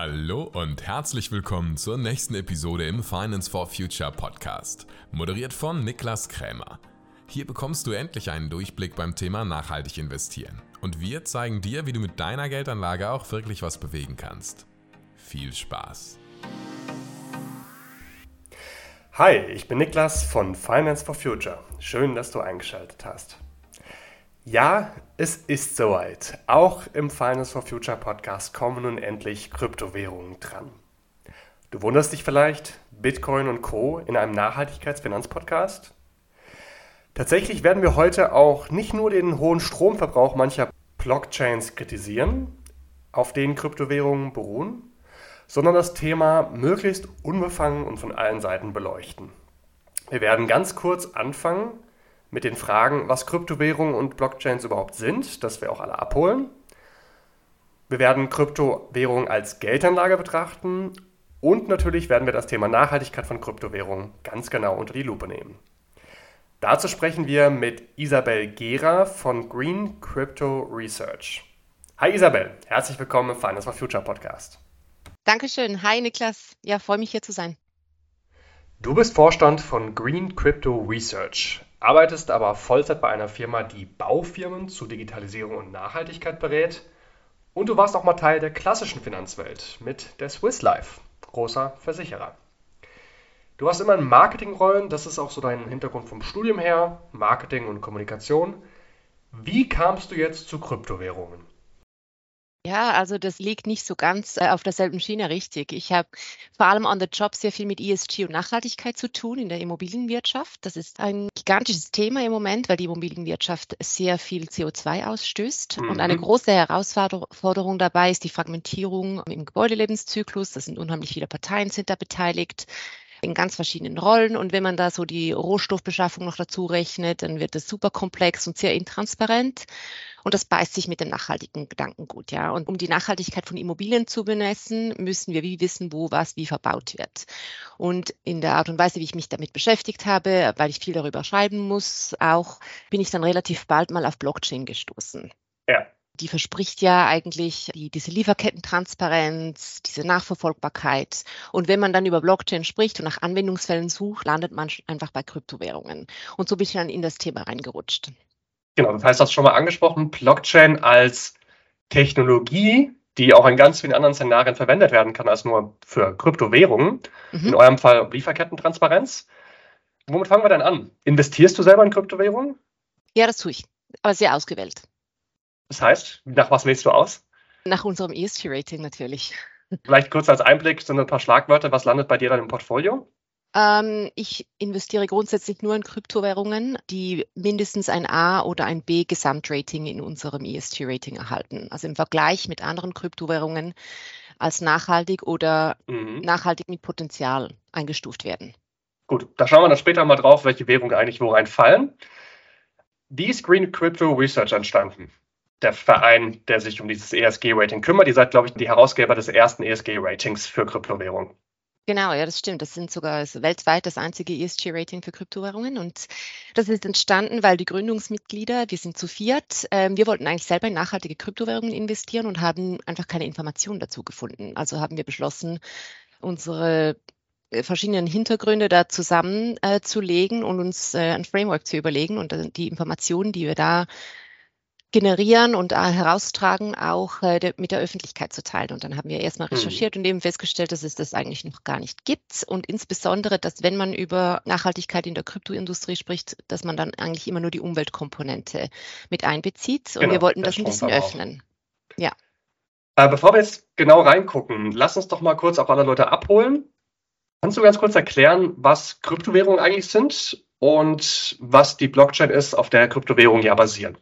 Hallo und herzlich willkommen zur nächsten Episode im Finance for Future Podcast, moderiert von Niklas Krämer. Hier bekommst du endlich einen Durchblick beim Thema nachhaltig investieren und wir zeigen dir, wie du mit deiner Geldanlage auch wirklich was bewegen kannst. Viel Spaß! Hi, ich bin Niklas von Finance for Future. Schön, dass du eingeschaltet hast. Ja, es ist soweit. Auch im Finance for Future Podcast kommen nun endlich Kryptowährungen dran. Du wunderst dich vielleicht, Bitcoin und Co. in einem Nachhaltigkeitsfinanzpodcast? Tatsächlich werden wir heute auch nicht nur den hohen Stromverbrauch mancher Blockchains kritisieren, auf denen Kryptowährungen beruhen, sondern das Thema möglichst unbefangen und von allen Seiten beleuchten. Wir werden ganz kurz anfangen mit den Fragen, was Kryptowährungen und Blockchains überhaupt sind, das wir auch alle abholen. Wir werden Kryptowährungen als Geldanlage betrachten und natürlich werden wir das Thema Nachhaltigkeit von Kryptowährungen ganz genau unter die Lupe nehmen. Dazu sprechen wir mit Isabel Gera von Green Crypto Research. Hi Isabel, herzlich willkommen im Finance for Future Podcast. Dankeschön. Hi Niklas. Ja, freue mich hier zu sein. Du bist Vorstand von Green Crypto Research arbeitest aber Vollzeit bei einer Firma, die Baufirmen zu Digitalisierung und Nachhaltigkeit berät. Und du warst auch mal Teil der klassischen Finanzwelt mit der Swiss Life, großer Versicherer. Du hast immer in Marketingrollen, das ist auch so dein Hintergrund vom Studium her, Marketing und Kommunikation. Wie kamst du jetzt zu Kryptowährungen? Ja, also das liegt nicht so ganz äh, auf derselben Schiene richtig. Ich habe vor allem on the job sehr viel mit ESG und Nachhaltigkeit zu tun in der Immobilienwirtschaft. Das ist ein gigantisches Thema im Moment, weil die Immobilienwirtschaft sehr viel CO2 ausstößt. Mhm. Und eine mhm. große Herausforderung dabei ist die Fragmentierung im Gebäudelebenszyklus. Das sind unheimlich viele Parteien sind da beteiligt in ganz verschiedenen Rollen. Und wenn man da so die Rohstoffbeschaffung noch dazu rechnet, dann wird das super komplex und sehr intransparent. Und das beißt sich mit dem nachhaltigen Gedankengut, ja. Und um die Nachhaltigkeit von Immobilien zu bemessen, müssen wir wie wissen, wo was wie verbaut wird. Und in der Art und Weise, wie ich mich damit beschäftigt habe, weil ich viel darüber schreiben muss, auch bin ich dann relativ bald mal auf Blockchain gestoßen. Ja die verspricht ja eigentlich die, diese Lieferkettentransparenz, diese Nachverfolgbarkeit. Und wenn man dann über Blockchain spricht und nach Anwendungsfällen sucht, landet man einfach bei Kryptowährungen. Und so bin ich dann in das Thema reingerutscht. Genau, das heißt, das schon mal angesprochen, Blockchain als Technologie, die auch in ganz vielen anderen Szenarien verwendet werden kann, als nur für Kryptowährungen. Mhm. In eurem Fall Lieferkettentransparenz. Womit fangen wir denn an? Investierst du selber in Kryptowährungen? Ja, das tue ich, aber sehr ausgewählt. Das heißt, nach was wählst du aus? Nach unserem ESG-Rating natürlich. Vielleicht kurz als Einblick, so ein paar Schlagwörter. Was landet bei dir dann im Portfolio? Ähm, ich investiere grundsätzlich nur in Kryptowährungen, die mindestens ein A oder ein B Gesamtrating in unserem ESG-Rating erhalten. Also im Vergleich mit anderen Kryptowährungen als nachhaltig oder mhm. nachhaltig mit Potenzial eingestuft werden. Gut, da schauen wir dann später mal drauf, welche Währungen eigentlich wo reinfallen. Wie ist Green Crypto Research entstanden? Der Verein, der sich um dieses ESG-Rating kümmert. Ihr seid, glaube ich, die Herausgeber des ersten ESG-Ratings für Kryptowährungen. Genau, ja, das stimmt. Das sind sogar das weltweit das einzige ESG-Rating für Kryptowährungen. Und das ist entstanden, weil die Gründungsmitglieder, wir sind zu viert, äh, wir wollten eigentlich selber in nachhaltige Kryptowährungen investieren und haben einfach keine Informationen dazu gefunden. Also haben wir beschlossen, unsere äh, verschiedenen Hintergründe da zusammenzulegen äh, und uns äh, ein Framework zu überlegen und äh, die Informationen, die wir da generieren und äh, heraustragen, auch äh, mit der Öffentlichkeit zu teilen. Und dann haben wir erstmal mhm. recherchiert mhm. und eben festgestellt, dass es das eigentlich noch gar nicht gibt. Und insbesondere, dass wenn man über Nachhaltigkeit in der Kryptoindustrie spricht, dass man dann eigentlich immer nur die Umweltkomponente mit einbezieht. Und genau, wir wollten das ein bisschen öffnen. Ja. Äh, bevor wir jetzt genau reingucken, lass uns doch mal kurz auch alle Leute abholen. Kannst du ganz kurz erklären, was Kryptowährungen eigentlich sind und was die Blockchain ist, auf der Kryptowährungen ja basieren?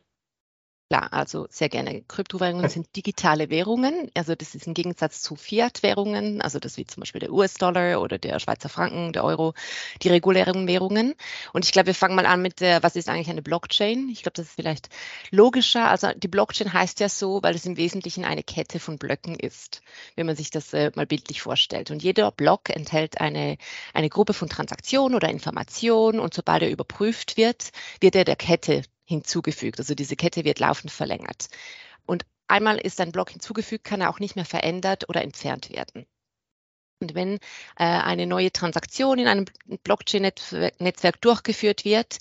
Klar, also sehr gerne. Kryptowährungen sind digitale Währungen. Also das ist im Gegensatz zu Fiat-Währungen, also das wie zum Beispiel der US-Dollar oder der Schweizer Franken, der Euro, die regulären Währungen. Und ich glaube, wir fangen mal an mit der, was ist eigentlich eine Blockchain? Ich glaube, das ist vielleicht logischer. Also die Blockchain heißt ja so, weil es im Wesentlichen eine Kette von Blöcken ist, wenn man sich das äh, mal bildlich vorstellt. Und jeder Block enthält eine, eine Gruppe von Transaktionen oder Informationen und sobald er überprüft wird, wird er der Kette hinzugefügt. Also diese Kette wird laufend verlängert. Und einmal ist ein Block hinzugefügt, kann er auch nicht mehr verändert oder entfernt werden. Und wenn äh, eine neue Transaktion in einem Blockchain-Netzwerk durchgeführt wird,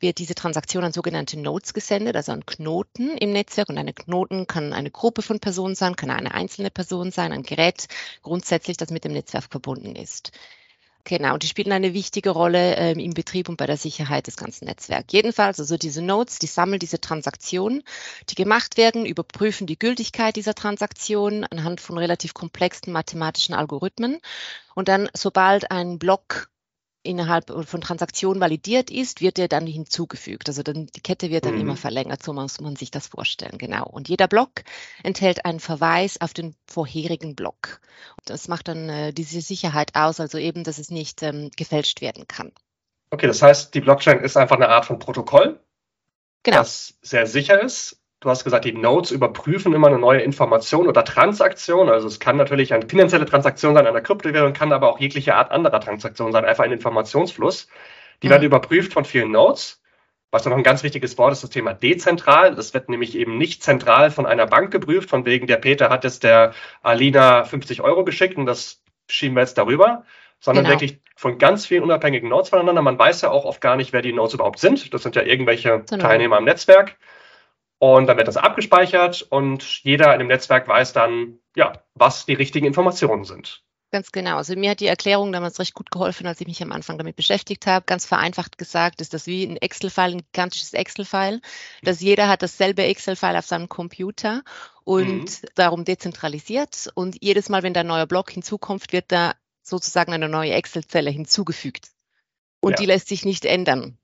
wird diese Transaktion an sogenannte Nodes gesendet, also an Knoten im Netzwerk. Und eine Knoten kann eine Gruppe von Personen sein, kann eine einzelne Person sein, ein Gerät grundsätzlich, das mit dem Netzwerk verbunden ist. Genau, die spielen eine wichtige Rolle ähm, im Betrieb und bei der Sicherheit des ganzen Netzwerks. Jedenfalls, also diese Nodes, die sammeln diese Transaktionen, die gemacht werden, überprüfen die Gültigkeit dieser Transaktionen anhand von relativ komplexen mathematischen Algorithmen. Und dann, sobald ein Block innerhalb von Transaktionen validiert ist, wird er dann hinzugefügt. Also dann, die Kette wird dann mhm. immer verlängert, so muss man sich das vorstellen, genau. Und jeder Block enthält einen Verweis auf den vorherigen Block. Und das macht dann äh, diese Sicherheit aus, also eben, dass es nicht ähm, gefälscht werden kann. Okay, das heißt, die Blockchain ist einfach eine Art von Protokoll, genau. das sehr sicher ist, Du hast gesagt, die Nodes überprüfen immer eine neue Information oder Transaktion. Also es kann natürlich eine finanzielle Transaktion sein, eine Kryptowährung, kann aber auch jegliche Art anderer Transaktion sein, einfach ein Informationsfluss. Die mhm. werden überprüft von vielen Nodes. Was noch ein ganz wichtiges Wort ist, das Thema dezentral. Das wird nämlich eben nicht zentral von einer Bank geprüft, von wegen der Peter hat jetzt der Alina 50 Euro geschickt und das schieben wir jetzt darüber, sondern genau. wirklich von ganz vielen unabhängigen Nodes voneinander. Man weiß ja auch oft gar nicht, wer die Nodes überhaupt sind. Das sind ja irgendwelche genau. Teilnehmer im Netzwerk. Und dann wird das abgespeichert und jeder in dem Netzwerk weiß dann, ja, was die richtigen Informationen sind. Ganz genau. Also mir hat die Erklärung damals recht gut geholfen, als ich mich am Anfang damit beschäftigt habe. Ganz vereinfacht gesagt ist das wie ein Excel-File, ein gigantisches Excel-File, dass jeder hat dasselbe Excel-File auf seinem Computer und mhm. darum dezentralisiert. Und jedes Mal, wenn da ein neuer Block hinzukommt, wird da sozusagen eine neue Excel-Zelle hinzugefügt. Und ja. die lässt sich nicht ändern.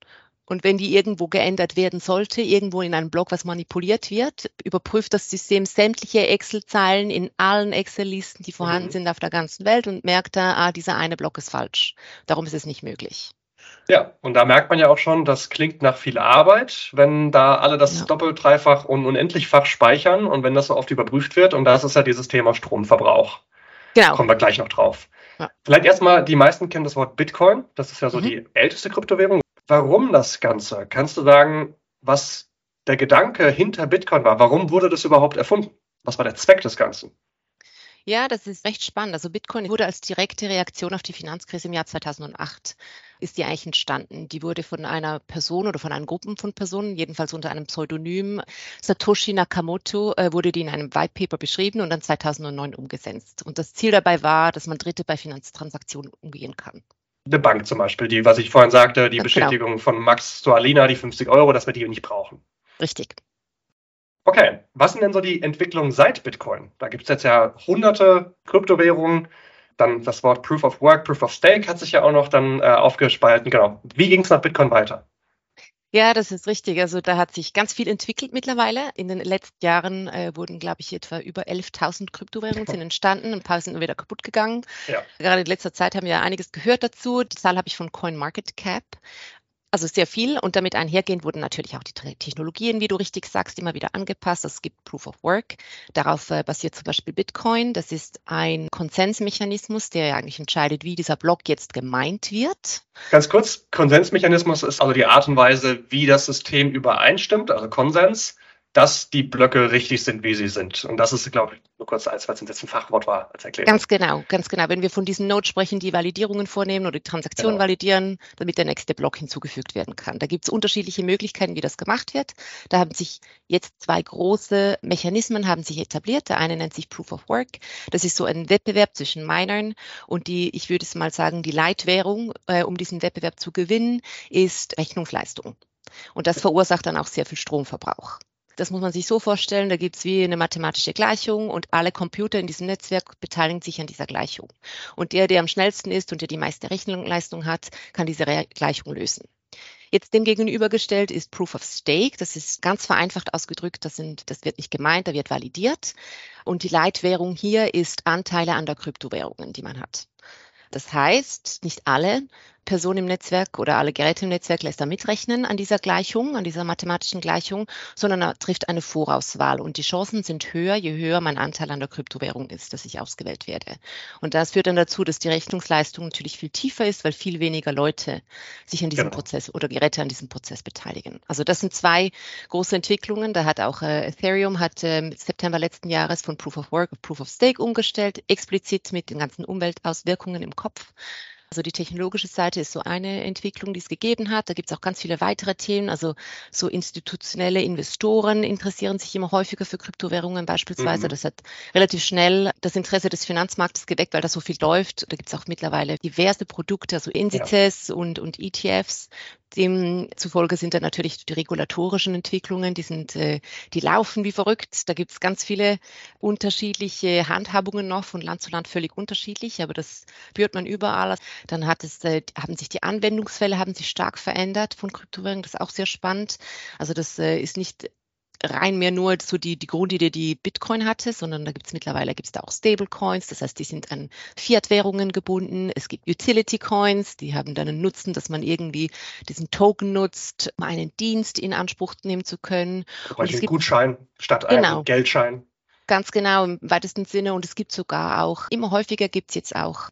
Und wenn die irgendwo geändert werden sollte, irgendwo in einem Block, was manipuliert wird, überprüft das System sämtliche Excel-Zeilen in allen Excel-Listen, die vorhanden mhm. sind auf der ganzen Welt und merkt da, ah, dieser eine Block ist falsch. Darum ist es nicht möglich. Ja, und da merkt man ja auch schon, das klingt nach viel Arbeit, wenn da alle das ja. doppelt, dreifach und unendlichfach speichern und wenn das so oft überprüft wird. Und das ist ja dieses Thema Stromverbrauch. Genau. Kommen wir gleich noch drauf. Ja. Vielleicht erstmal, die meisten kennen das Wort Bitcoin. Das ist ja so mhm. die älteste Kryptowährung. Warum das Ganze? Kannst du sagen, was der Gedanke hinter Bitcoin war? Warum wurde das überhaupt erfunden? Was war der Zweck des Ganzen? Ja, das ist recht spannend. Also Bitcoin wurde als direkte Reaktion auf die Finanzkrise im Jahr 2008 ist die eigentlich entstanden. Die wurde von einer Person oder von einer Gruppe von Personen, jedenfalls unter einem Pseudonym Satoshi Nakamoto, äh, wurde die in einem White Paper beschrieben und dann 2009 umgesetzt. Und das Ziel dabei war, dass man Dritte bei Finanztransaktionen umgehen kann eine Bank zum Beispiel, die, was ich vorhin sagte, die ja. Bestätigung genau. von Max zu Alina, die 50 Euro, dass wir die nicht brauchen. Richtig. Okay, was sind denn so die Entwicklungen seit Bitcoin? Da gibt es jetzt ja hunderte Kryptowährungen. Dann das Wort Proof of Work, Proof of Stake hat sich ja auch noch dann äh, aufgespalten. Genau. Wie ging es nach Bitcoin weiter? Ja, das ist richtig. Also da hat sich ganz viel entwickelt mittlerweile. In den letzten Jahren äh, wurden, glaube ich, etwa über 11.000 Kryptowährungen sind entstanden. Ein paar sind wieder kaputt gegangen. Ja. Gerade in letzter Zeit haben wir einiges gehört dazu. Die Zahl habe ich von CoinMarketCap. Also sehr viel und damit einhergehend wurden natürlich auch die Technologien, wie du richtig sagst, immer wieder angepasst. Es gibt Proof of Work. Darauf äh, basiert zum Beispiel Bitcoin. Das ist ein Konsensmechanismus, der ja eigentlich entscheidet, wie dieser Block jetzt gemeint wird. Ganz kurz, Konsensmechanismus ist also die Art und Weise, wie das System übereinstimmt, also Konsens dass die Blöcke richtig sind, wie sie sind. Und das ist, glaube ich, nur kurz als, weil es jetzt ein Fachwort war, als Erklärung. Ganz genau, ganz genau. Wenn wir von diesen Nodes sprechen, die Validierungen vornehmen oder die Transaktionen genau. validieren, damit der nächste Block hinzugefügt werden kann. Da gibt es unterschiedliche Möglichkeiten, wie das gemacht wird. Da haben sich jetzt zwei große Mechanismen haben sich etabliert. Der eine nennt sich Proof of Work. Das ist so ein Wettbewerb zwischen Minern und die, ich würde es mal sagen, die Leitwährung, äh, um diesen Wettbewerb zu gewinnen, ist Rechnungsleistung. Und das verursacht dann auch sehr viel Stromverbrauch. Das muss man sich so vorstellen, da gibt es wie eine mathematische Gleichung und alle Computer in diesem Netzwerk beteiligen sich an dieser Gleichung. Und der, der am schnellsten ist und der die meiste Rechenleistung hat, kann diese Gleichung lösen. Jetzt dem gegenübergestellt ist Proof of Stake. Das ist ganz vereinfacht ausgedrückt. Das, sind, das wird nicht gemeint, da wird validiert. Und die Leitwährung hier ist Anteile an der Kryptowährungen, die man hat. Das heißt, nicht alle Person im Netzwerk oder alle Geräte im Netzwerk lässt er mitrechnen an dieser Gleichung, an dieser mathematischen Gleichung, sondern er trifft eine Vorauswahl. Und die Chancen sind höher, je höher mein Anteil an der Kryptowährung ist, dass ich ausgewählt werde. Und das führt dann dazu, dass die Rechnungsleistung natürlich viel tiefer ist, weil viel weniger Leute sich an diesem genau. Prozess oder Geräte an diesem Prozess beteiligen. Also das sind zwei große Entwicklungen. Da hat auch äh, Ethereum hat äh, September letzten Jahres von Proof of Work auf Proof of Stake umgestellt, explizit mit den ganzen Umweltauswirkungen im Kopf. Also die technologische Seite ist so eine Entwicklung, die es gegeben hat. Da gibt es auch ganz viele weitere Themen. Also so institutionelle Investoren interessieren sich immer häufiger für Kryptowährungen beispielsweise. Mhm. Das hat relativ schnell das Interesse des Finanzmarktes geweckt, weil da so viel läuft. Da gibt es auch mittlerweile diverse Produkte, also Indizes ja. und, und ETFs, Demzufolge sind da natürlich die regulatorischen Entwicklungen, die sind, äh, die laufen wie verrückt. Da gibt es ganz viele unterschiedliche Handhabungen noch, von Land zu Land völlig unterschiedlich, aber das spürt man überall. Dann hat es, äh, haben sich die Anwendungsfälle haben sich stark verändert von Kryptowährungen. Das ist auch sehr spannend. Also das äh, ist nicht rein mehr nur so die, die Grundidee, die Bitcoin hatte, sondern da gibt es mittlerweile gibt's da auch Stablecoins, das heißt, die sind an Fiat-Währungen gebunden. Es gibt Utility-Coins, die haben dann einen Nutzen, dass man irgendwie diesen Token nutzt, um einen Dienst in Anspruch nehmen zu können. Zum Beispiel gibt, Gutschein statt genau, einem Geldschein. Ganz genau, im weitesten Sinne. Und es gibt sogar auch, immer häufiger gibt es jetzt auch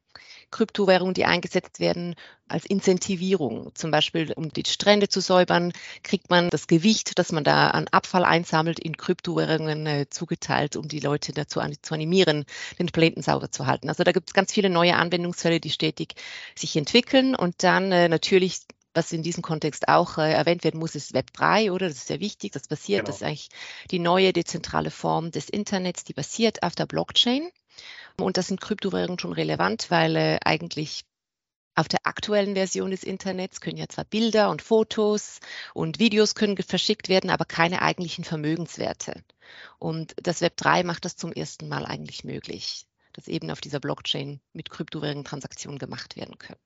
Kryptowährungen, die eingesetzt werden als Incentivierung. Zum Beispiel, um die Strände zu säubern, kriegt man das Gewicht, das man da an Abfall einsammelt, in Kryptowährungen äh, zugeteilt, um die Leute dazu an, zu animieren, den Planeten sauber zu halten. Also da gibt es ganz viele neue Anwendungsfälle, die stetig sich entwickeln und dann äh, natürlich was in diesem Kontext auch äh, erwähnt werden muss, ist Web 3, oder? Das ist sehr wichtig. Das basiert, genau. das ist eigentlich die neue dezentrale Form des Internets, die basiert auf der Blockchain. Und das sind Kryptowährungen schon relevant, weil äh, eigentlich auf der aktuellen Version des Internets können ja zwar Bilder und Fotos und Videos können verschickt werden, aber keine eigentlichen Vermögenswerte. Und das Web 3 macht das zum ersten Mal eigentlich möglich, dass eben auf dieser Blockchain mit Kryptowährungen Transaktionen gemacht werden können.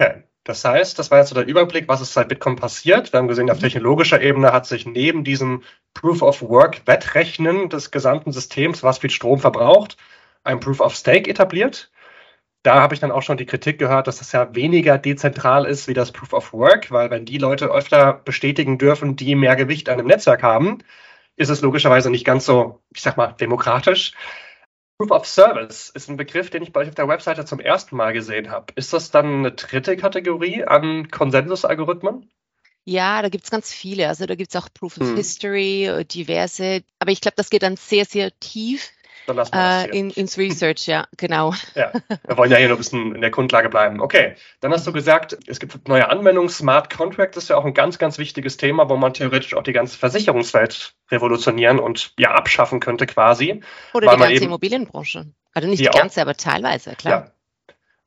Okay. Das heißt, das war jetzt so der Überblick, was ist seit Bitcoin passiert. Wir haben gesehen, auf mhm. technologischer Ebene hat sich neben diesem Proof of Work Wettrechnen des gesamten Systems, was viel Strom verbraucht, ein Proof of Stake etabliert. Da habe ich dann auch schon die Kritik gehört, dass das ja weniger dezentral ist wie das Proof of Work, weil wenn die Leute öfter bestätigen dürfen, die mehr Gewicht an einem Netzwerk haben, ist es logischerweise nicht ganz so, ich sag mal, demokratisch. Proof of Service ist ein Begriff, den ich bei euch auf der Webseite zum ersten Mal gesehen habe. Ist das dann eine dritte Kategorie an Konsensusalgorithmen? Ja, da gibt es ganz viele. Also da gibt es auch Proof of hm. History, diverse. Aber ich glaube, das geht dann sehr, sehr tief dann lassen wir äh, in, ins Research, ja, genau. Ja, wir wollen ja hier nur ein bisschen in der Grundlage bleiben. Okay, dann hast du gesagt, es gibt neue Anwendungen. Smart Contract ist ja auch ein ganz, ganz wichtiges Thema, wo man theoretisch auch die ganze Versicherungswelt revolutionieren und ja abschaffen könnte quasi. Oder die ganze Immobilienbranche. Also nicht die, die ganze, auch, aber teilweise, klar. Ja.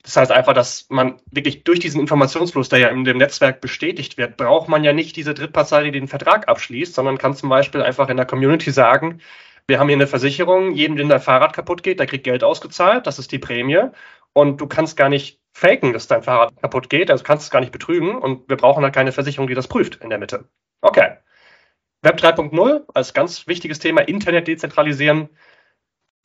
Das heißt einfach, dass man wirklich durch diesen Informationsfluss, der ja in dem Netzwerk bestätigt wird, braucht man ja nicht diese Drittpartei, die den Vertrag abschließt, sondern kann zum Beispiel einfach in der Community sagen, wir haben hier eine Versicherung, jedem, dem dein Fahrrad kaputt geht, der kriegt Geld ausgezahlt, das ist die Prämie. Und du kannst gar nicht faken, dass dein Fahrrad kaputt geht, also kannst es gar nicht betrügen und wir brauchen halt keine Versicherung, die das prüft in der Mitte. Okay. Web 3.0 als ganz wichtiges Thema, Internet dezentralisieren.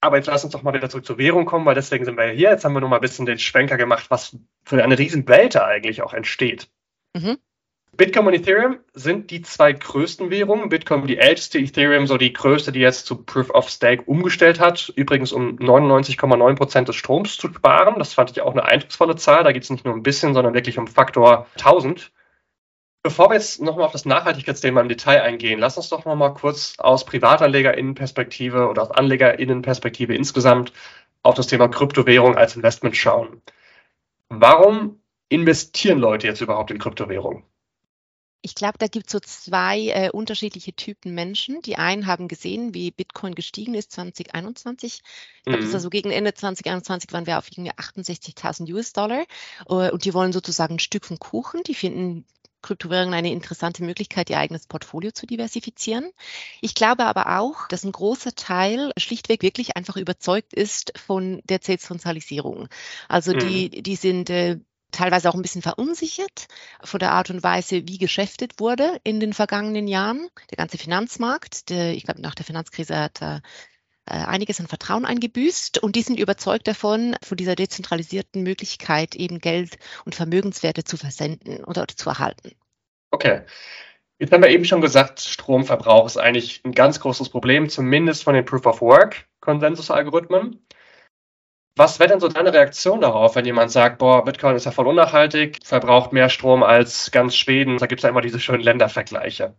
Aber jetzt lass uns doch mal wieder zurück zur Währung kommen, weil deswegen sind wir ja hier. Jetzt haben wir noch mal ein bisschen den Schwenker gemacht, was für eine riesen Welt da eigentlich auch entsteht. Mhm. Bitcoin und Ethereum sind die zwei größten Währungen. Bitcoin die älteste, Ethereum so die größte, die jetzt zu Proof of Stake umgestellt hat. Übrigens um 99,9 Prozent des Stroms zu sparen. Das fand ich auch eine eindrucksvolle Zahl. Da geht es nicht nur ein bisschen, sondern wirklich um Faktor 1000. Bevor wir jetzt nochmal auf das Nachhaltigkeitsthema im Detail eingehen, lass uns doch nochmal kurz aus Privatanlegerinnenperspektive oder aus Anlegerinnenperspektive insgesamt auf das Thema Kryptowährung als Investment schauen. Warum investieren Leute jetzt überhaupt in Kryptowährungen? Ich glaube, da gibt es so zwei äh, unterschiedliche Typen Menschen. Die einen haben gesehen, wie Bitcoin gestiegen ist 2021. Ich glaube, mhm. das war so gegen Ende 2021 waren wir auf irgendwie 68.000 US-Dollar. Uh, und die wollen sozusagen ein Stück vom Kuchen. Die finden Kryptowährungen eine interessante Möglichkeit, ihr eigenes Portfolio zu diversifizieren. Ich glaube aber auch, dass ein großer Teil schlichtweg wirklich einfach überzeugt ist von der Dezentralisierung. Also die, mhm. die sind äh, teilweise auch ein bisschen verunsichert von der Art und Weise, wie geschäftet wurde in den vergangenen Jahren. Der ganze Finanzmarkt, der, ich glaube, nach der Finanzkrise hat er äh, einiges an Vertrauen eingebüßt und die sind überzeugt davon, von dieser dezentralisierten Möglichkeit eben Geld und Vermögenswerte zu versenden oder zu erhalten. Okay. Jetzt haben wir eben schon gesagt, Stromverbrauch ist eigentlich ein ganz großes Problem, zumindest von den Proof of Work Konsensusalgorithmen. Was wäre denn so deine Reaktion darauf, wenn jemand sagt, boah, Bitcoin ist ja voll unnachhaltig, verbraucht mehr Strom als ganz Schweden? Da gibt es ja immer diese schönen Ländervergleiche.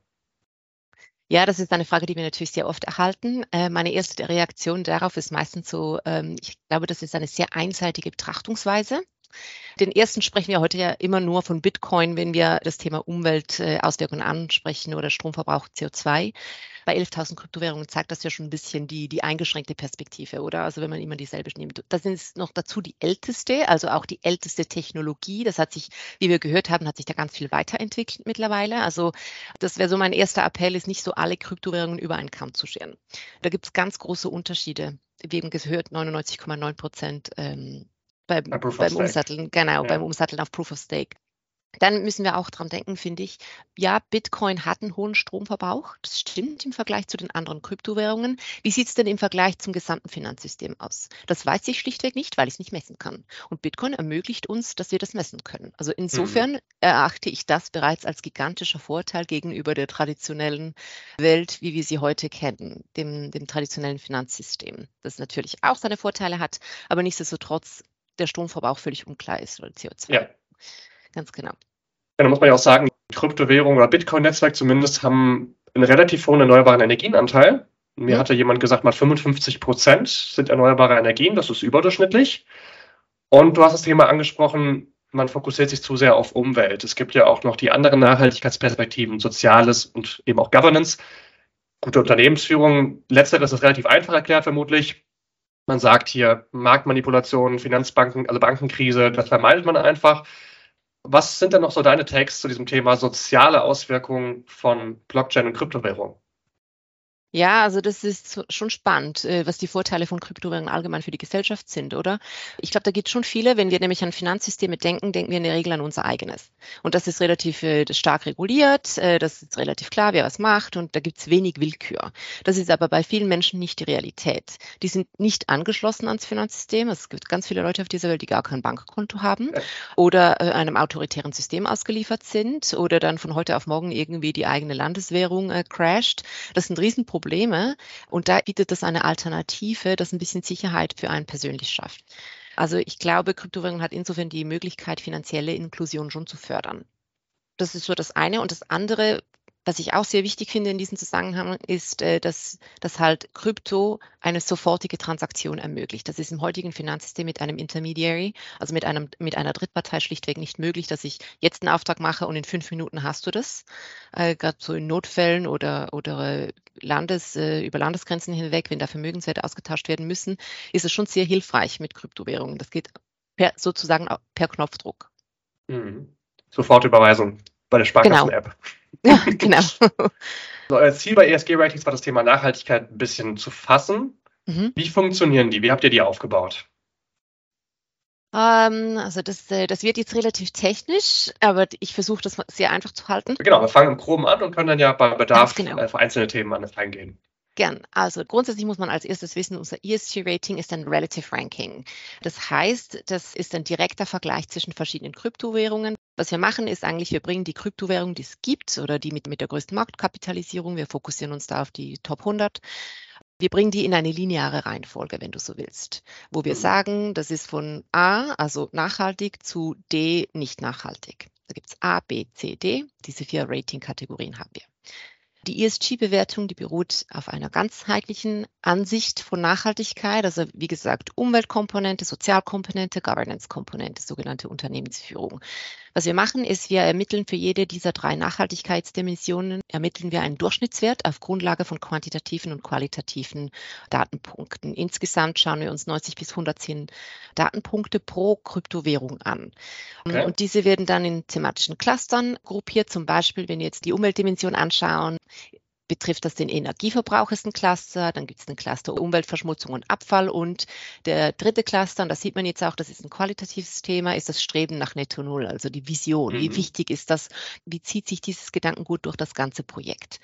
Ja, das ist eine Frage, die wir natürlich sehr oft erhalten. Äh, meine erste Reaktion darauf ist meistens so, ähm, ich glaube, das ist eine sehr einseitige Betrachtungsweise. Den ersten sprechen wir heute ja immer nur von Bitcoin, wenn wir das Thema Umweltauswirkungen ansprechen oder Stromverbrauch CO2 bei 11.000 Kryptowährungen zeigt das ja schon ein bisschen die, die eingeschränkte Perspektive, oder? Also wenn man immer dieselbe nimmt. Das ist noch dazu die älteste, also auch die älteste Technologie. Das hat sich, wie wir gehört haben, hat sich da ganz viel weiterentwickelt mittlerweile. Also das wäre so mein erster Appell, ist nicht so alle Kryptowährungen über einen Kamm zu scheren. Da gibt es ganz große Unterschiede. Wie eben gehört, 99,9 Prozent ähm, beim, beim Umsatteln, genau, ja. beim Umsatteln auf Proof of Stake. Dann müssen wir auch dran denken, finde ich, ja, Bitcoin hat einen hohen Stromverbrauch. Das stimmt im Vergleich zu den anderen Kryptowährungen. Wie sieht es denn im Vergleich zum gesamten Finanzsystem aus? Das weiß ich schlichtweg nicht, weil ich es nicht messen kann. Und Bitcoin ermöglicht uns, dass wir das messen können. Also insofern mhm. erachte ich das bereits als gigantischer Vorteil gegenüber der traditionellen Welt, wie wir sie heute kennen, dem, dem traditionellen Finanzsystem. Das natürlich auch seine Vorteile hat, aber nichtsdestotrotz der Stromverbrauch völlig unklar ist oder CO2. Ja. Ganz genau. Ja, da muss man ja auch sagen, Kryptowährungen oder Bitcoin-Netzwerk zumindest haben einen relativ hohen erneuerbaren Energienanteil. Mir mhm. hatte jemand gesagt, mal 55 Prozent sind erneuerbare Energien, das ist überdurchschnittlich. Und du hast das Thema angesprochen, man fokussiert sich zu sehr auf Umwelt. Es gibt ja auch noch die anderen Nachhaltigkeitsperspektiven, Soziales und eben auch Governance. Gute Unternehmensführung, letzteres ist relativ einfach erklärt vermutlich. Man sagt hier Marktmanipulation, Finanzbanken, also Bankenkrise, das vermeidet man einfach. Was sind denn noch so deine Takes zu diesem Thema soziale Auswirkungen von Blockchain und Kryptowährung? Ja, also das ist schon spannend, äh, was die Vorteile von Kryptowährungen allgemein für die Gesellschaft sind, oder? Ich glaube, da gibt es schon viele. Wenn wir nämlich an Finanzsysteme denken, denken wir in der Regel an unser eigenes. Und das ist relativ äh, stark reguliert, äh, das ist relativ klar, wer was macht und da gibt es wenig Willkür. Das ist aber bei vielen Menschen nicht die Realität. Die sind nicht angeschlossen ans Finanzsystem. Es gibt ganz viele Leute auf dieser Welt, die gar kein Bankkonto haben oder einem autoritären System ausgeliefert sind oder dann von heute auf morgen irgendwie die eigene Landeswährung crasht. Das sind Riesenprobleme Probleme. Und da bietet es eine Alternative, das ein bisschen Sicherheit für einen persönlich schafft. Also ich glaube, Kryptowährung hat insofern die Möglichkeit, finanzielle Inklusion schon zu fördern. Das ist so das eine. Und das andere, was ich auch sehr wichtig finde in diesem Zusammenhang, ist, äh, dass, dass halt Krypto eine sofortige Transaktion ermöglicht. Das ist im heutigen Finanzsystem mit einem Intermediary, also mit, einem, mit einer Drittpartei schlichtweg nicht möglich, dass ich jetzt einen Auftrag mache und in fünf Minuten hast du das. Äh, Gerade so in Notfällen oder, oder Landes, äh, über Landesgrenzen hinweg, wenn da Vermögenswerte ausgetauscht werden müssen, ist es schon sehr hilfreich mit Kryptowährungen. Das geht per, sozusagen per Knopfdruck. Mhm. Sofortüberweisung bei der Sparkassen-App. Genau. Ja, genau. So, euer Ziel bei ESG-Ratings war das Thema Nachhaltigkeit ein bisschen zu fassen. Mhm. Wie funktionieren die? Wie habt ihr die aufgebaut? Ähm, also das, äh, das wird jetzt relativ technisch, aber ich versuche das sehr einfach zu halten. Genau, wir fangen im Groben an und können dann ja bei Bedarf genau. auf einzelne Themen eingehen. Gern. Also grundsätzlich muss man als erstes wissen, unser ESG-Rating ist ein Relative Ranking. Das heißt, das ist ein direkter Vergleich zwischen verschiedenen Kryptowährungen. Was wir machen, ist eigentlich, wir bringen die Kryptowährung, die es gibt oder die mit, mit der größten Marktkapitalisierung, wir fokussieren uns da auf die Top 100, wir bringen die in eine lineare Reihenfolge, wenn du so willst, wo wir mhm. sagen, das ist von A, also nachhaltig, zu D, nicht nachhaltig. Da gibt es A, B, C, D. Diese vier Rating-Kategorien haben wir. Die ESG-Bewertung, die beruht auf einer ganzheitlichen Ansicht von Nachhaltigkeit, also wie gesagt Umweltkomponente, Sozialkomponente, Governance-Komponente, sogenannte Unternehmensführung. Was wir machen, ist, wir ermitteln für jede dieser drei Nachhaltigkeitsdimensionen, ermitteln wir einen Durchschnittswert auf Grundlage von quantitativen und qualitativen Datenpunkten. Insgesamt schauen wir uns 90 bis 110 Datenpunkte pro Kryptowährung an. Okay. Und diese werden dann in thematischen Clustern gruppiert. Zum Beispiel, wenn wir jetzt die Umweltdimension anschauen, betrifft das den Energieverbrauch ist ein Cluster, dann gibt es einen Cluster Umweltverschmutzung und Abfall und der dritte Cluster, und das sieht man jetzt auch, das ist ein qualitatives Thema, ist das Streben nach Netto Null, also die Vision. Mhm. Wie wichtig ist das? Wie zieht sich dieses Gedankengut durch das ganze Projekt?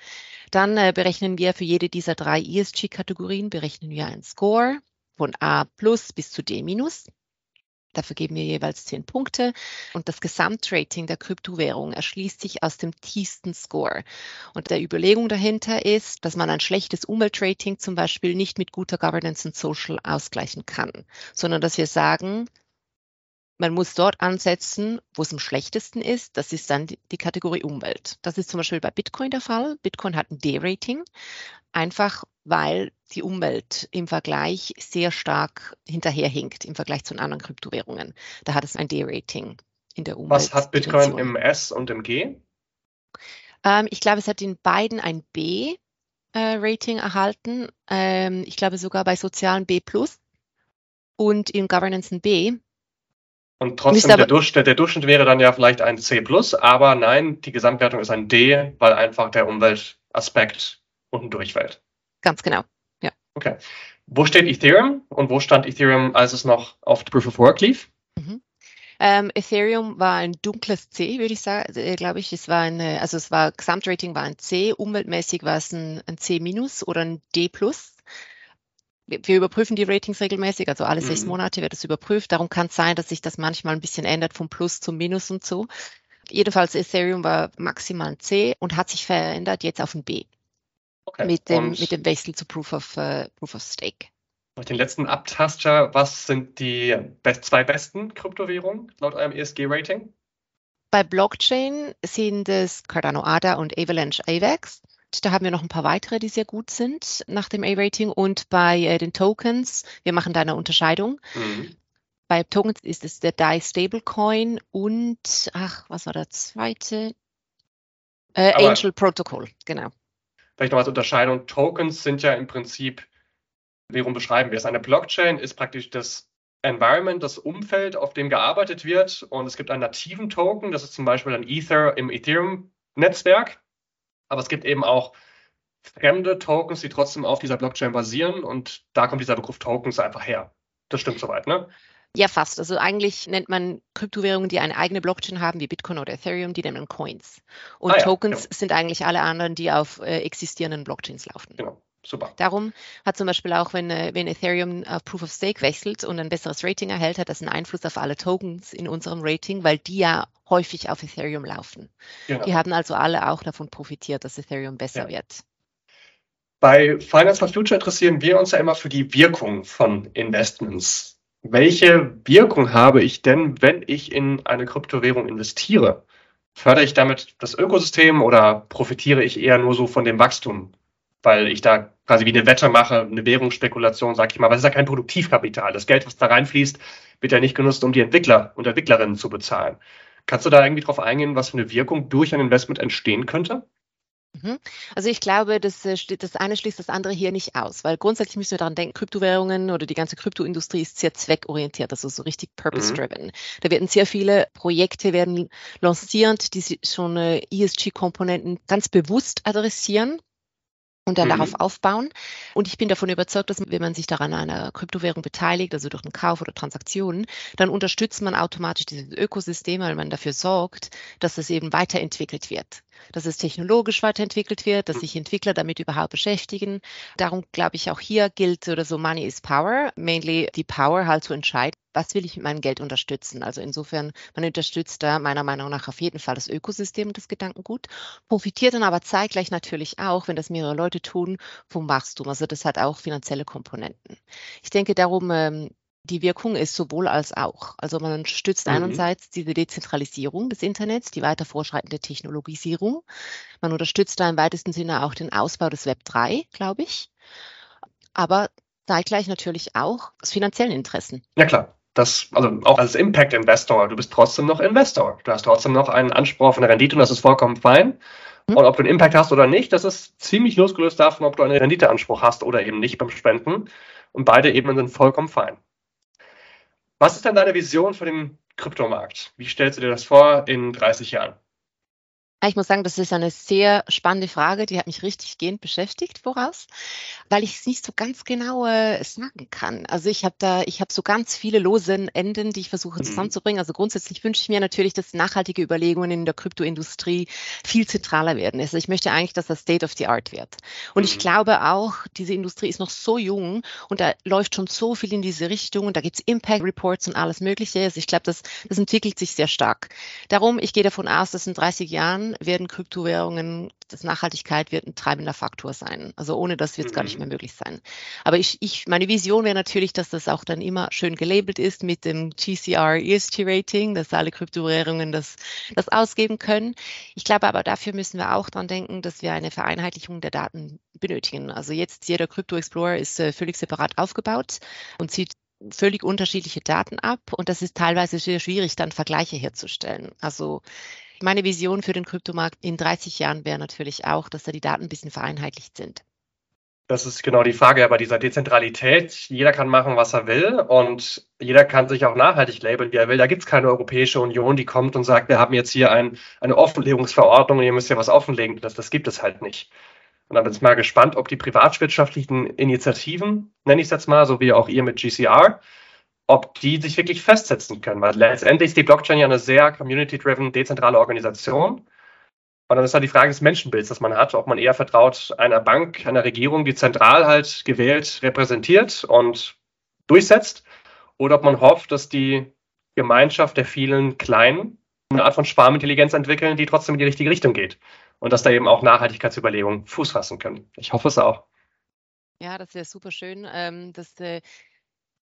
Dann äh, berechnen wir für jede dieser drei ESG-Kategorien berechnen wir einen Score von A plus bis zu D minus. Dafür geben wir jeweils zehn Punkte und das Gesamtrating der Kryptowährung erschließt sich aus dem tiefsten Score. Und der Überlegung dahinter ist, dass man ein schlechtes Umweltrating zum Beispiel nicht mit guter Governance und Social ausgleichen kann, sondern dass wir sagen, man muss dort ansetzen, wo es am schlechtesten ist. Das ist dann die, Kategorie Umwelt. Das ist zum Beispiel bei Bitcoin der Fall. Bitcoin hat ein D-Rating, einfach weil die Umwelt im Vergleich sehr stark hinterherhinkt im Vergleich zu den anderen Kryptowährungen. Da hat es ein D-Rating in der Umwelt. Was hat Bitcoin im S und im G? Ähm, ich glaube, es hat in beiden ein B-Rating äh, erhalten. Ähm, ich glaube sogar bei sozialen B plus und in Governance ein B. Und trotzdem, der Durchschnitt, der Durchschnitt wäre dann ja vielleicht ein C+, aber nein, die Gesamtwertung ist ein D, weil einfach der Umweltaspekt unten durchfällt. Ganz genau, ja. Okay. Wo steht Ethereum und wo stand Ethereum, als es noch auf Proof of Work lief? Mhm. Ähm, Ethereum war ein dunkles C, würde ich sagen, äh, glaube ich. Es war eine, also es war Gesamtrating war ein C, umweltmäßig war es ein, ein C- oder ein D+. Wir überprüfen die Ratings regelmäßig, also alle mhm. sechs Monate wird es überprüft. Darum kann es sein, dass sich das manchmal ein bisschen ändert vom Plus zum Minus und so. Jedenfalls Ethereum war maximal ein C und hat sich verändert jetzt auf ein B. Okay. Mit, dem, mit dem Wechsel zu Proof of, uh, Proof of Stake. Durch den letzten Abtaster, was sind die best, zwei besten Kryptowährungen laut eurem ESG-Rating? Bei Blockchain sind es Cardano ADA und Avalanche AVAX. Da haben wir noch ein paar weitere, die sehr gut sind nach dem A-Rating. Und bei äh, den Tokens, wir machen da eine Unterscheidung. Mhm. Bei Tokens ist es der DAI Stablecoin und, ach, was war der zweite? Äh, Angel Protocol, genau. Vielleicht noch als Unterscheidung. Tokens sind ja im Prinzip, warum beschreiben wir es? Eine Blockchain ist praktisch das Environment, das Umfeld, auf dem gearbeitet wird. Und es gibt einen nativen Token, das ist zum Beispiel ein Ether im Ethereum-Netzwerk. Aber es gibt eben auch fremde Tokens, die trotzdem auf dieser Blockchain basieren und da kommt dieser Begriff Tokens einfach her. Das stimmt soweit, ne? Ja, fast. Also eigentlich nennt man Kryptowährungen, die eine eigene Blockchain haben, wie Bitcoin oder Ethereum, die nennen Coins. Und ah, ja, Tokens genau. sind eigentlich alle anderen, die auf äh, existierenden Blockchains laufen. Genau. Super. Darum hat zum Beispiel auch, wenn, äh, wenn Ethereum auf Proof of Stake wechselt und ein besseres Rating erhält, hat das einen Einfluss auf alle Tokens in unserem Rating, weil die ja häufig auf Ethereum laufen. Genau. Die haben also alle auch davon profitiert, dass Ethereum besser ja. wird. Bei Finance for Future interessieren wir uns ja immer für die Wirkung von Investments. Welche Wirkung habe ich denn, wenn ich in eine Kryptowährung investiere? Fördere ich damit das Ökosystem oder profitiere ich eher nur so von dem Wachstum weil ich da quasi wie eine Wette mache, eine Währungsspekulation, sag ich mal, weil es ist ja kein Produktivkapital. Das Geld, was da reinfließt, wird ja nicht genutzt, um die Entwickler und Entwicklerinnen zu bezahlen. Kannst du da irgendwie drauf eingehen, was für eine Wirkung durch ein Investment entstehen könnte? Mhm. Also ich glaube, das, äh, das eine schließt das andere hier nicht aus, weil grundsätzlich müssen wir daran denken, Kryptowährungen oder die ganze Kryptoindustrie ist sehr zweckorientiert, also so richtig purpose-driven. Mhm. Da werden sehr viele Projekte werden lanciert, die schon äh, ESG-Komponenten ganz bewusst adressieren und dann mhm. darauf aufbauen. Und ich bin davon überzeugt, dass wenn man sich daran einer Kryptowährung beteiligt, also durch einen Kauf oder Transaktionen, dann unterstützt man automatisch dieses Ökosystem, weil man dafür sorgt, dass es eben weiterentwickelt wird dass es technologisch weiterentwickelt wird, dass hm. sich Entwickler damit überhaupt beschäftigen. Darum glaube ich auch hier gilt oder so Money is Power, mainly die Power halt zu entscheiden, was will ich mit meinem Geld unterstützen. Also insofern, man unterstützt da meiner Meinung nach auf jeden Fall das Ökosystem und das Gedankengut, profitiert dann aber zeitgleich natürlich auch, wenn das mehrere Leute tun, vom Wachstum. Also das hat auch finanzielle Komponenten. Ich denke darum, ähm, die Wirkung ist sowohl als auch. Also man unterstützt mhm. einerseits diese Dezentralisierung des Internets, die weiter vorschreitende Technologisierung. Man unterstützt da im weitesten Sinne auch den Ausbau des Web 3, glaube ich. Aber zeitgleich natürlich auch aus finanziellen Interessen. Ja klar. Das, also auch als Impact-Investor, du bist trotzdem noch Investor. Du hast trotzdem noch einen Anspruch auf eine Rendite und das ist vollkommen fein. Mhm. Und ob du einen Impact hast oder nicht, das ist ziemlich losgelöst davon, ob du einen Renditeanspruch hast oder eben nicht beim Spenden. Und beide Ebenen sind vollkommen fein. Was ist denn deine Vision für den Kryptomarkt? Wie stellst du dir das vor in 30 Jahren? Ich muss sagen, das ist eine sehr spannende Frage, die hat mich richtig gehend beschäftigt voraus, weil ich es nicht so ganz genau äh, sagen kann. Also ich habe da, ich habe so ganz viele lose Enden, die ich versuche mhm. zusammenzubringen. Also grundsätzlich wünsche ich mir natürlich, dass nachhaltige Überlegungen in der Kryptoindustrie viel zentraler werden. Also ich möchte eigentlich, dass das State of the Art wird. Und mhm. ich glaube auch, diese Industrie ist noch so jung und da läuft schon so viel in diese Richtung und da gibt es Impact Reports und alles Mögliche. Also ich glaube, das, das entwickelt sich sehr stark. Darum, ich gehe davon aus, dass in 30 Jahren werden Kryptowährungen, das Nachhaltigkeit wird ein treibender Faktor sein. Also ohne das wird es mhm. gar nicht mhm. mehr möglich sein. Aber ich, ich, meine Vision wäre natürlich, dass das auch dann immer schön gelabelt ist mit dem GCR ESG Rating, dass alle Kryptowährungen das, das ausgeben können. Ich glaube aber, dafür müssen wir auch dran denken, dass wir eine Vereinheitlichung der Daten benötigen. Also jetzt jeder Crypto Explorer ist äh, völlig separat aufgebaut und zieht völlig unterschiedliche Daten ab und das ist teilweise sehr schwierig, dann Vergleiche herzustellen. Also meine Vision für den Kryptomarkt in 30 Jahren wäre natürlich auch, dass da die Daten ein bisschen vereinheitlicht sind. Das ist genau die Frage bei dieser Dezentralität. Jeder kann machen, was er will und jeder kann sich auch nachhaltig labeln, wie er will. Da gibt es keine Europäische Union, die kommt und sagt, wir haben jetzt hier ein, eine Offenlegungsverordnung und ihr müsst ja was offenlegen. Das, das gibt es halt nicht. Und dann bin ich mal gespannt, ob die privatwirtschaftlichen Initiativen, nenne ich es jetzt mal, so wie auch ihr mit GCR, ob die sich wirklich festsetzen können. Weil letztendlich ist die Blockchain ja eine sehr community-driven, dezentrale Organisation. Und dann ist halt die Frage des Menschenbilds, das man hat, ob man eher vertraut einer Bank, einer Regierung, die zentral halt gewählt repräsentiert und durchsetzt, oder ob man hofft, dass die Gemeinschaft der vielen Kleinen eine Art von Sparmintelligenz entwickeln, die trotzdem in die richtige Richtung geht. Und dass da eben auch Nachhaltigkeitsüberlegungen Fuß fassen können. Ich hoffe es auch. Ja, das wäre super schön. Ähm, dass, äh,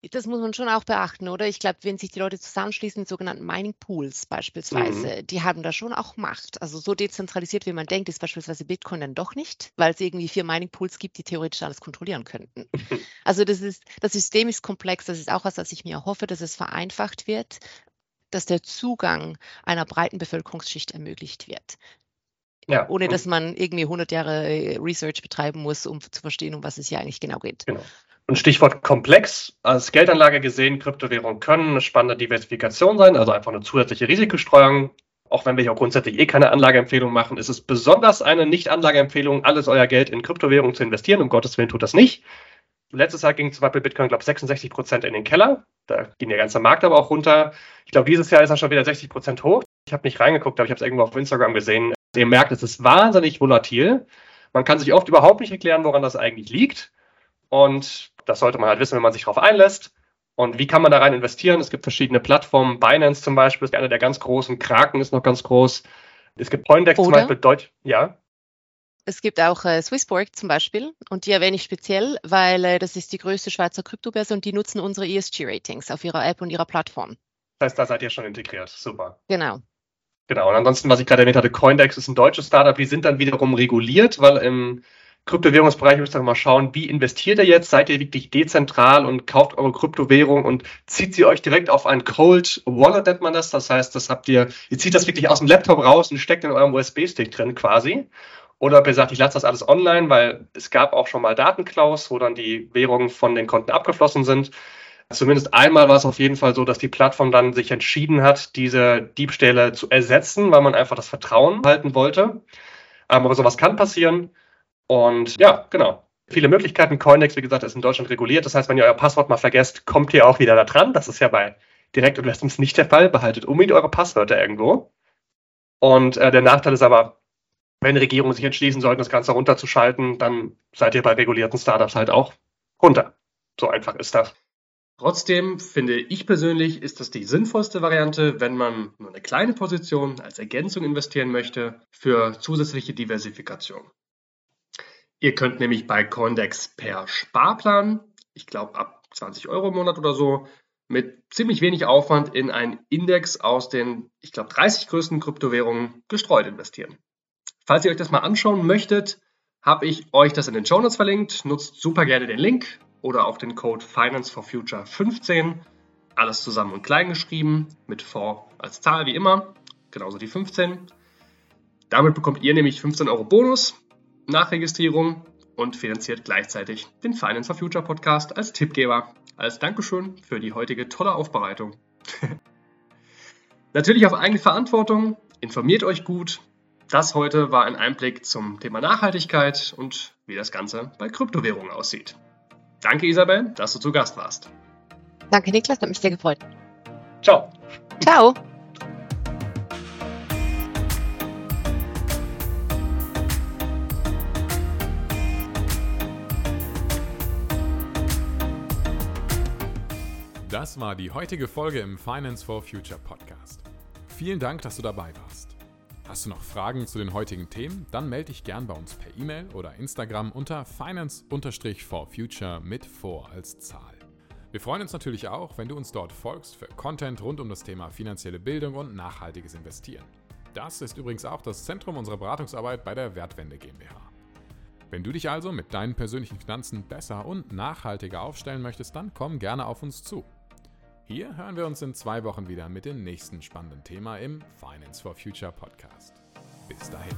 das muss man schon auch beachten, oder? Ich glaube, wenn sich die Leute zusammenschließen, sogenannten Mining Pools beispielsweise, mhm. die haben da schon auch Macht. Also so dezentralisiert, wie man denkt, ist beispielsweise Bitcoin dann doch nicht, weil es irgendwie vier Mining Pools gibt, die theoretisch alles kontrollieren könnten. Also das ist, das System ist komplex, das ist auch was, was ich mir hoffe, dass es vereinfacht wird, dass der Zugang einer breiten Bevölkerungsschicht ermöglicht wird. Ja. Ohne dass man irgendwie 100 Jahre äh, Research betreiben muss, um zu verstehen, um was es hier eigentlich genau geht. Genau. Und Stichwort komplex, als Geldanlage gesehen, Kryptowährungen können eine spannende Diversifikation sein, also einfach eine zusätzliche Risikostreuung. Auch wenn wir hier grundsätzlich eh keine Anlageempfehlung machen, ist es besonders eine Nicht-Anlageempfehlung, alles euer Geld in Kryptowährungen zu investieren. Um Gottes Willen tut das nicht. Letztes Jahr ging zum Beispiel Bitcoin, glaube ich, 66 Prozent in den Keller. Da ging der ganze Markt aber auch runter. Ich glaube, dieses Jahr ist er schon wieder 60 Prozent hoch. Ich habe nicht reingeguckt, aber ich habe es irgendwo auf Instagram gesehen. Ihr merkt, es ist wahnsinnig volatil. Man kann sich oft überhaupt nicht erklären, woran das eigentlich liegt. Und das sollte man halt wissen, wenn man sich darauf einlässt. Und wie kann man da rein investieren? Es gibt verschiedene Plattformen. Binance zum Beispiel ist einer der ganz großen. Kraken ist noch ganz groß. Es gibt Poindex Oder? zum Beispiel. Deutsch, ja. Es gibt auch äh, Swissborg zum Beispiel und die erwähne ich speziell, weil äh, das ist die größte Schweizer Kryptobörse und die nutzen unsere ESG-Ratings auf ihrer App und ihrer Plattform. Das heißt, da seid ihr schon integriert. Super. Genau. Genau. Und ansonsten, was ich gerade erwähnt hatte, Coindex ist ein deutsches Startup, die sind dann wiederum reguliert, weil im Kryptowährungsbereich müsst ihr mal schauen, wie investiert ihr jetzt? Seid ihr wirklich dezentral und kauft eure Kryptowährung und zieht sie euch direkt auf ein Cold Wallet, nennt man das. Das heißt, das habt ihr, ihr zieht das wirklich aus dem Laptop raus und steckt in eurem USB-Stick drin quasi. Oder ob ihr sagt, ich lasse das alles online, weil es gab auch schon mal Datenklaus, wo dann die Währungen von den Konten abgeflossen sind. Zumindest einmal war es auf jeden Fall so, dass die Plattform dann sich entschieden hat, diese Diebstähle zu ersetzen, weil man einfach das Vertrauen halten wollte. Ähm, aber sowas kann passieren. Und ja, genau. Viele Möglichkeiten. Coindex, wie gesagt, ist in Deutschland reguliert. Das heißt, wenn ihr euer Passwort mal vergesst, kommt ihr auch wieder da dran. Das ist ja bei Direktinvestments nicht der Fall. Behaltet unbedingt eure Passwörter irgendwo. Und äh, der Nachteil ist aber, wenn Regierungen sich entschließen sollten, das Ganze runterzuschalten, dann seid ihr bei regulierten Startups halt auch runter. So einfach ist das. Trotzdem finde ich persönlich, ist das die sinnvollste Variante, wenn man nur eine kleine Position als Ergänzung investieren möchte für zusätzliche Diversifikation. Ihr könnt nämlich bei Condex per Sparplan, ich glaube ab 20 Euro im Monat oder so, mit ziemlich wenig Aufwand in einen Index aus den, ich glaube, 30 größten Kryptowährungen gestreut investieren. Falls ihr euch das mal anschauen möchtet, habe ich euch das in den Show Notes verlinkt. Nutzt super gerne den Link oder auch den Code Finance for Future 15. Alles zusammen und klein geschrieben, mit V als Zahl wie immer, genauso die 15. Damit bekommt ihr nämlich 15 Euro Bonus Nachregistrierung und finanziert gleichzeitig den Finance for Future Podcast als Tippgeber. Als Dankeschön für die heutige tolle Aufbereitung. Natürlich auf eigene Verantwortung, informiert euch gut, das heute war ein Einblick zum Thema Nachhaltigkeit und wie das Ganze bei Kryptowährungen aussieht. Danke, Isabel, dass du zu Gast warst. Danke, Niklas, hat mich sehr gefreut. Ciao. Ciao. Das war die heutige Folge im Finance for Future Podcast. Vielen Dank, dass du dabei warst. Hast du noch Fragen zu den heutigen Themen? Dann melde dich gern bei uns per E-Mail oder Instagram unter finance-for-future mit vor als Zahl. Wir freuen uns natürlich auch, wenn du uns dort folgst für Content rund um das Thema finanzielle Bildung und nachhaltiges Investieren. Das ist übrigens auch das Zentrum unserer Beratungsarbeit bei der Wertwende GmbH. Wenn du dich also mit deinen persönlichen Finanzen besser und nachhaltiger aufstellen möchtest, dann komm gerne auf uns zu. Hier hören wir uns in zwei Wochen wieder mit dem nächsten spannenden Thema im Finance for Future Podcast. Bis dahin.